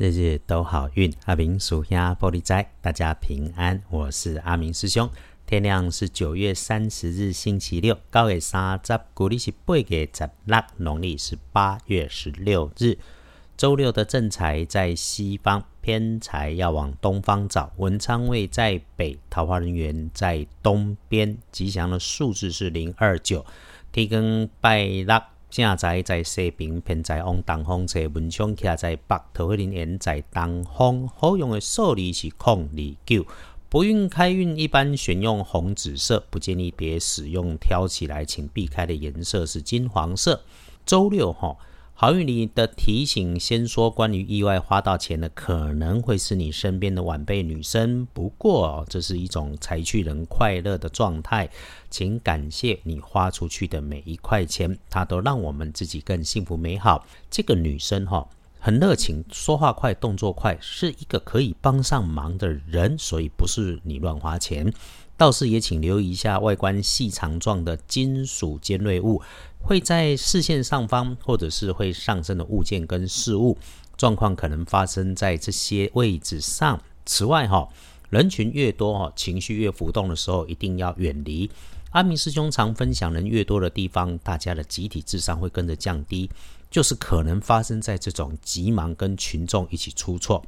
日日都好运，阿明属下玻璃斋，大家平安。我是阿明师兄。天亮是九月三十日，星期六，高月三十，古历是八月十六，农历是八月十六日。周六的正财在西方，偏财要往东方找。文昌位在北，桃花人员在东边。吉祥的数字是零二九。天光拜六。正在在西边，偏在往东方坐文昌徛在北，桃花林缘在东方。好用的数字是空二九。不运开运一般选用红紫色，不建议别使用。挑起来请避开的颜色是金黄色。周六哈。好运里的提醒，先说关于意外花到钱的，可能会是你身边的晚辈女生。不过，这是一种财去人快乐的状态，请感谢你花出去的每一块钱，它都让我们自己更幸福美好。这个女生哈，很热情，说话快，动作快，是一个可以帮上忙的人，所以不是你乱花钱。倒是也请留意一下外观细长状的金属尖锐物。会在视线上方，或者是会上升的物件跟事物状况，可能发生在这些位置上。此外，哈，人群越多，哈，情绪越浮动的时候，一定要远离。阿明师兄常分享，人越多的地方，大家的集体智商会跟着降低，就是可能发生在这种急忙跟群众一起出错。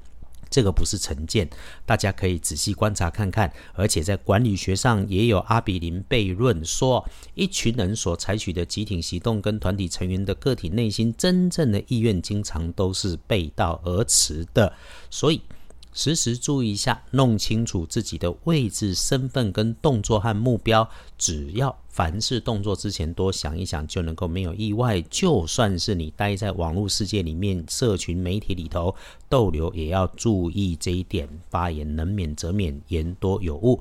这个不是成见，大家可以仔细观察看看。而且在管理学上也有阿比林悖论，说一群人所采取的集体行动跟团体成员的个体内心真正的意愿，经常都是背道而驰的。所以。时时注意一下，弄清楚自己的位置、身份跟动作和目标。只要凡事动作之前多想一想，就能够没有意外。就算是你待在网络世界里面、社群媒体里头逗留，也要注意这一点。发言能免则免，言多有误。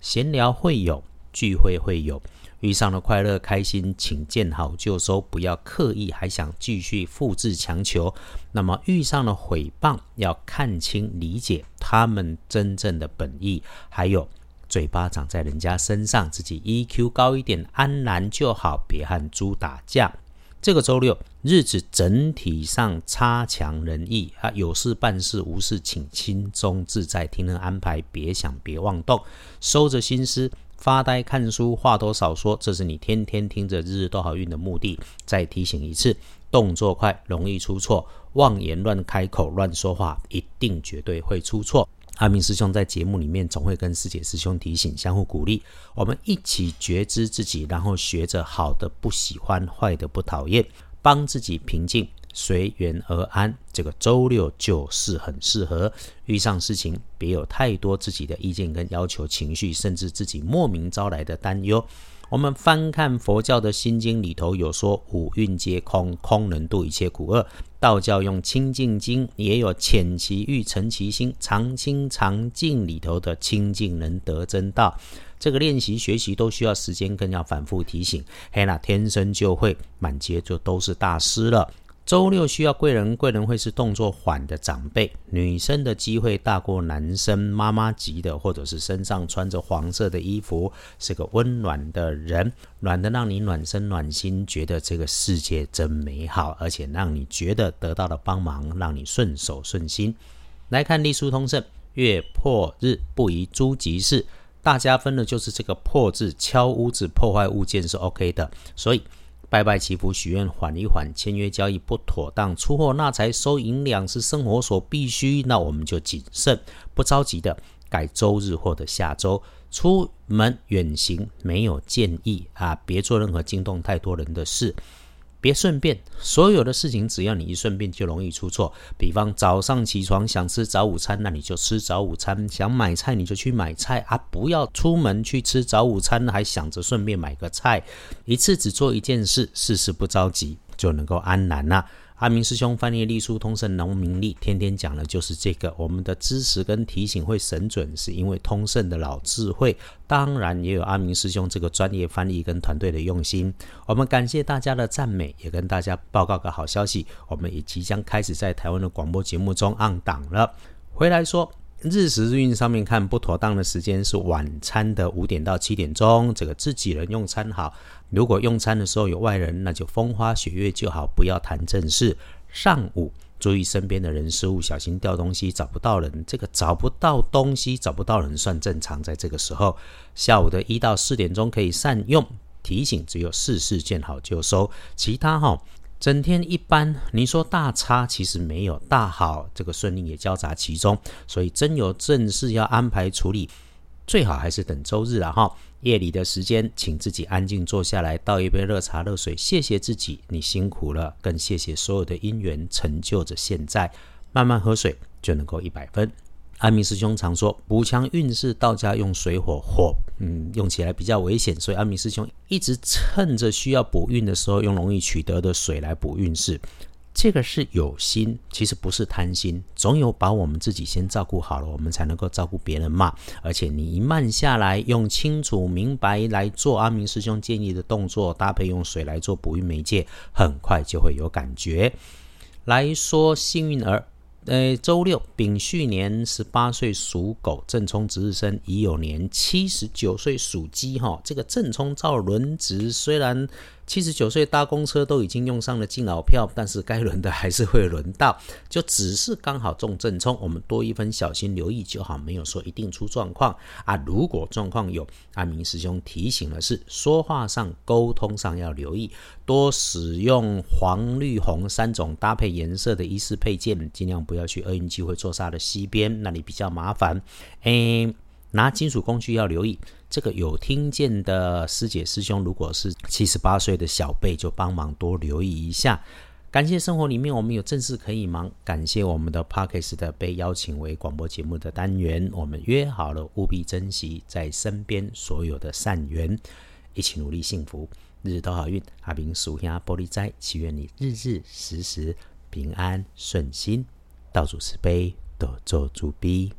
闲聊会有，聚会会有。遇上了快乐开心，请见好就收，不要刻意还想继续复制强求。那么遇上了诽谤，要看清理解他们真正的本意。还有嘴巴长在人家身上，自己 EQ 高一点，安然就好，别和猪打架。这个周六日子整体上差强人意啊，有事办事，无事请轻松自在，听人安排，别想别妄动，收着心思。发呆看书，话多少说，这是你天天听着日日都好运的目的。再提醒一次，动作快容易出错，妄言乱开口、乱说话，一定绝对会出错。阿明师兄在节目里面总会跟师姐师兄提醒，相互鼓励，我们一起觉知自己，然后学着好的不喜欢，坏的不讨厌，帮自己平静。随缘而安，这个周六就是很适合。遇上事情，别有太多自己的意见跟要求、情绪，甚至自己莫名招来的担忧。我们翻看佛教的心经里头有说五蕴皆空，空能度一切苦厄。道教用清净经也有浅其欲，成其心，常清常净里头的清净能得真道。这个练习学习都需要时间，更要反复提醒。嘿那天生就会，满街就都是大师了。周六需要贵人，贵人会是动作缓的长辈，女生的机会大过男生。妈妈级的，或者是身上穿着黄色的衣服，是个温暖的人，暖的让你暖身暖心，觉得这个世界真美好，而且让你觉得得到了帮忙，让你顺手顺心。来看隶书通胜，月破日不宜诸吉事，大家分的就是这个破字，敲屋子破坏物件是 OK 的，所以。拜拜祈福许愿缓一缓，签约交易不妥当，出货纳财收银两是生活所必须，那我们就谨慎不着急的改周日或者下周出门远行，没有建议啊，别做任何惊动太多人的事。别顺便，所有的事情只要你一顺便就容易出错。比方早上起床想吃早午餐，那你就吃早午餐；想买菜你就去买菜啊，不要出门去吃早午餐还想着顺便买个菜。一次只做一件事，事事不着急，就能够安然呐。阿明师兄翻译隶书通胜农民历，天天讲的就是这个。我们的知识跟提醒会神准，是因为通胜的老智慧。当然也有阿明师兄这个专业翻译跟团队的用心。我们感谢大家的赞美，也跟大家报告个好消息，我们也即将开始在台湾的广播节目中按档了。回来说。日时日运上面看不妥当的时间是晚餐的五点到七点钟，这个自己人用餐好。如果用餐的时候有外人，那就风花雪月就好，不要谈正事。上午注意身边的人事物，小心掉东西，找不到人。这个找不到东西、找不到人算正常，在这个时候，下午的一到四点钟可以善用。提醒只有事事见好就收，其他哈。整天一般，你说大差其实没有，大好这个顺利也交杂其中，所以真有正事要安排处理，最好还是等周日了哈。夜里的时间，请自己安静坐下来，倒一杯热茶热水，谢谢自己，你辛苦了，更谢谢所有的因缘成就着现在。慢慢喝水就能够一百分。阿明师兄常说，补强运势，道家用水火，火嗯用起来比较危险，所以阿明师兄一直趁着需要补运的时候，用容易取得的水来补运势。这个是有心，其实不是贪心。总有把我们自己先照顾好了，我们才能够照顾别人嘛。而且你慢下来，用清楚明白来做阿明师兄建议的动作，搭配用水来做补运媒介，很快就会有感觉。来说幸运儿。呃，周六丙戌年十八岁属狗，正冲值日生乙酉年七十九岁属鸡，哈，这个正冲照轮值，虽然。七十九岁搭公车都已经用上了敬老票，但是该轮的还是会轮到，就只是刚好中正冲，我们多一分小心留意就好，没有说一定出状况啊。如果状况有，阿明师兄提醒的是，说话上、沟通上要留意，多使用黄、绿、红三种搭配颜色的衣饰配件，尽量不要去厄运机会坐煞的西边，那里比较麻烦。诶。拿金属工具要留意，这个有听见的师姐师兄，如果是七十八岁的小辈，就帮忙多留意一下。感谢生活里面我们有正事可以忙，感谢我们的 Parkes 的被邀请为广播节目的单元，我们约好了务必珍惜在身边所有的善缘，一起努力幸福，日日都好运。阿明属下玻璃斋，祈愿你日日时时平安顺心，道主慈悲，多做主逼。